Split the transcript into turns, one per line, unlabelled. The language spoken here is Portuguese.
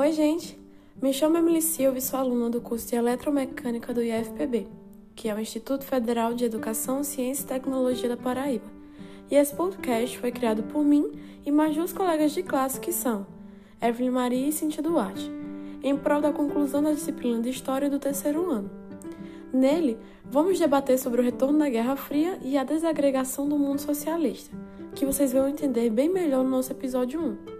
Oi, gente! Me chamo Emily Silva e sou aluna do curso de Eletromecânica do IFPB, que é o Instituto Federal de Educação, Ciência e Tecnologia da Paraíba. E esse podcast foi criado por mim e mais duas colegas de classe que são Evelyn Maria e Cintia Duarte, em prol da conclusão da disciplina de História do terceiro ano. Nele, vamos debater sobre o retorno da Guerra Fria e a desagregação do mundo socialista, que vocês vão entender bem melhor no nosso episódio 1.